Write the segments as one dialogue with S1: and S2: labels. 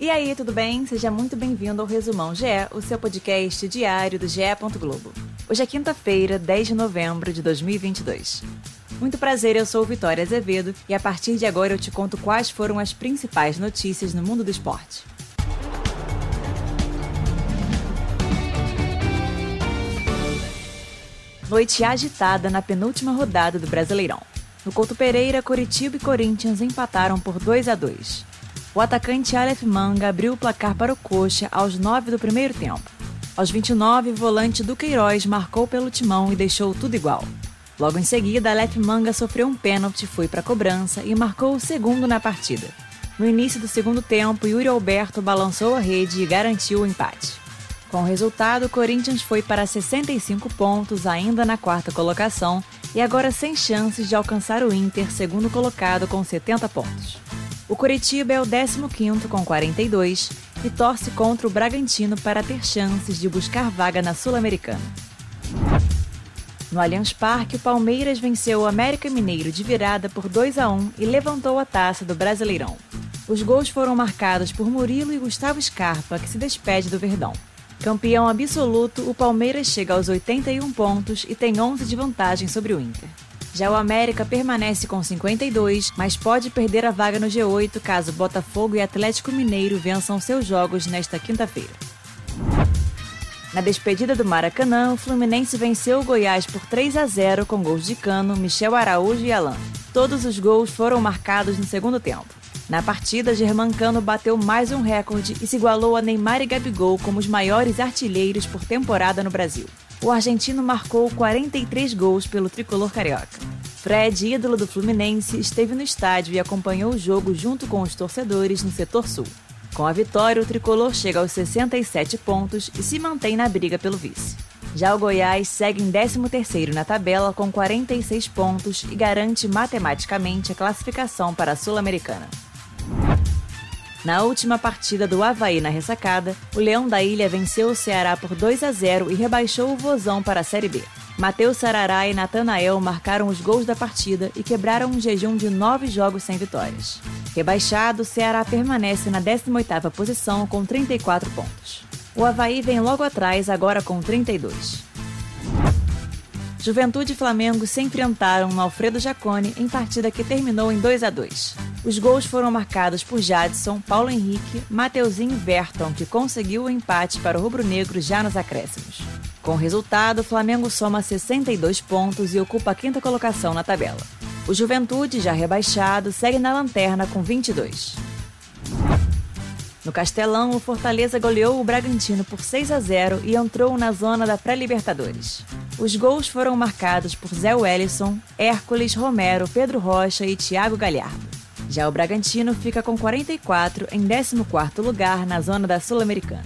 S1: E aí, tudo bem? Seja muito bem-vindo ao Resumão GE, o seu podcast diário do GE. Globo. Hoje é quinta-feira, 10 de novembro de 2022. Muito prazer, eu sou Vitória Azevedo e a partir de agora eu te conto quais foram as principais notícias no mundo do esporte. Noite agitada na penúltima rodada do Brasileirão. No Couto Pereira, Coritiba e Corinthians empataram por 2 a 2. O atacante Aleph Manga abriu o placar para o Coxa aos 9 do primeiro tempo. Aos 29, o volante do Queiroz marcou pelo timão e deixou tudo igual. Logo em seguida, Aleph Manga sofreu um pênalti, foi para a cobrança e marcou o segundo na partida. No início do segundo tempo, Yuri Alberto balançou a rede e garantiu o empate. Com o resultado, o Corinthians foi para 65 pontos, ainda na quarta colocação, e agora sem chances de alcançar o Inter, segundo colocado, com 70 pontos. O Curitiba é o 15º com 42 e torce contra o Bragantino para ter chances de buscar vaga na Sul-Americana. No Allianz Parque, o Palmeiras venceu o América Mineiro de virada por 2 a 1 e levantou a taça do Brasileirão. Os gols foram marcados por Murilo e Gustavo Scarpa, que se despede do Verdão. Campeão absoluto, o Palmeiras chega aos 81 pontos e tem 11 de vantagem sobre o Inter. Já o América permanece com 52, mas pode perder a vaga no G8 caso Botafogo e Atlético Mineiro vençam seus jogos nesta quinta-feira. Na despedida do Maracanã, o Fluminense venceu o Goiás por 3 a 0 com gols de Cano, Michel Araújo e Alain. Todos os gols foram marcados no segundo tempo. Na partida, Germancano bateu mais um recorde e se igualou a Neymar e Gabigol como os maiores artilheiros por temporada no Brasil o argentino marcou 43 gols pelo tricolor carioca. Fred, ídolo do Fluminense, esteve no estádio e acompanhou o jogo junto com os torcedores no setor sul. Com a vitória, o tricolor chega aos 67 pontos e se mantém na briga pelo vice. Já o Goiás segue em 13º na tabela com 46 pontos e garante matematicamente a classificação para a Sul-Americana. Na última partida do Havaí na ressacada, o Leão da Ilha venceu o Ceará por 2 a 0 e rebaixou o Vozão para a Série B. Matheus Sarará e Natanael marcaram os gols da partida e quebraram um jejum de nove jogos sem vitórias. Rebaixado, o Ceará permanece na 18ª posição com 34 pontos. O Havaí vem logo atrás, agora com 32. Juventude e Flamengo se enfrentaram no Alfredo Jacone em partida que terminou em 2 a 2. Os gols foram marcados por Jadson, Paulo Henrique, Mateuzinho e Verton, que conseguiu o empate para o rubro-negro já nos acréscimos. Com o resultado, o Flamengo soma 62 pontos e ocupa a quinta colocação na tabela. O Juventude, já rebaixado, segue na lanterna com 22. No Castelão, o Fortaleza goleou o Bragantino por 6 a 0 e entrou na zona da pré-Libertadores. Os gols foram marcados por Zé Wellison, Hércules, Romero, Pedro Rocha e Thiago Galhardo. Já o Bragantino fica com 44 em 14º lugar na zona da Sul-Americana.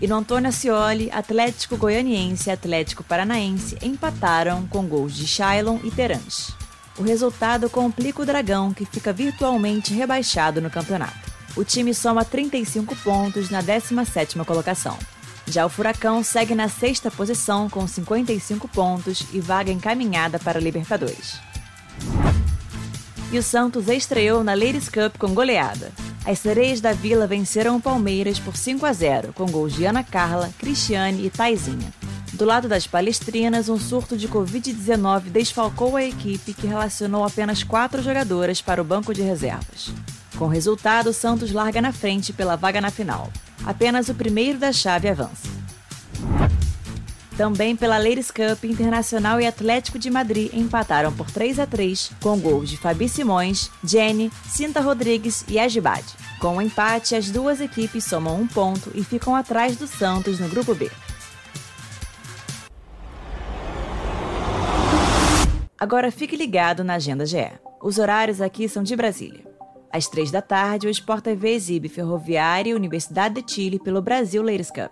S1: E no Antônio Ascioli, Atlético Goianiense e Atlético Paranaense empataram com gols de Shailon e Terãs. O resultado complica o Dragão, que fica virtualmente rebaixado no campeonato. O time soma 35 pontos na 17ª colocação. Já o Furacão segue na sexta posição com 55 pontos e vaga encaminhada para a Libertadores e o Santos estreou na Ladies Cup com goleada. As sereias da Vila venceram o Palmeiras por 5 a 0, com gols de Ana Carla, Cristiane e Taizinha. Do lado das palestrinas, um surto de Covid-19 desfalcou a equipe, que relacionou apenas quatro jogadoras para o banco de reservas. Com resultado, o Santos larga na frente pela vaga na final. Apenas o primeiro da chave avança. Também pela Ladies Cup, Internacional e Atlético de Madrid empataram por 3 a 3 com gols de Fabi Simões, Jenny, Cinta Rodrigues e Agibade. Com o empate, as duas equipes somam um ponto e ficam atrás do Santos no Grupo B. Agora fique ligado na Agenda GE. Os horários aqui são de Brasília. Às três da tarde, o Sport TV exibe Ferroviária e Universidade de Chile pelo Brasil Ladies Cup.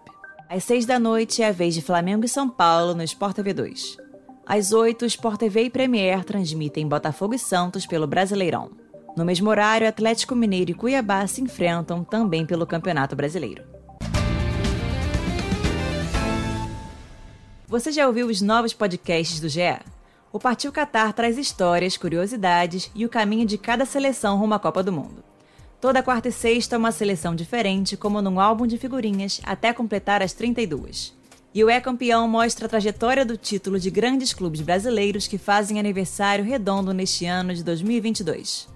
S1: Às seis da noite é a vez de Flamengo e São Paulo no Sport TV 2. Às oito, Sport TV e Premier transmitem Botafogo e Santos pelo Brasileirão. No mesmo horário, Atlético Mineiro e Cuiabá se enfrentam também pelo Campeonato Brasileiro. Você já ouviu os novos podcasts do GE? O Partiu Qatar traz histórias, curiosidades e o caminho de cada seleção rumo à Copa do Mundo. Toda quarta e sexta uma seleção diferente, como num álbum de figurinhas, até completar as 32. E o É Campeão mostra a trajetória do título de grandes clubes brasileiros que fazem aniversário redondo neste ano de 2022.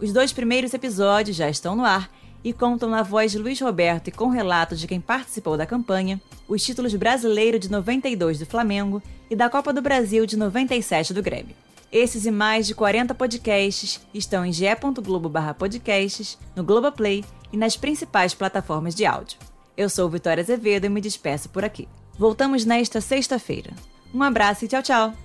S1: Os dois primeiros episódios já estão no ar e contam na voz de Luiz Roberto e com relatos de quem participou da campanha, os títulos brasileiro de 92 do Flamengo e da Copa do Brasil de 97 do Grêmio. Esses e mais de 40 podcasts estão em ge.globo/podcasts, no Globoplay e nas principais plataformas de áudio. Eu sou Vitória Azevedo e me despeço por aqui. Voltamos nesta sexta-feira. Um abraço e tchau, tchau!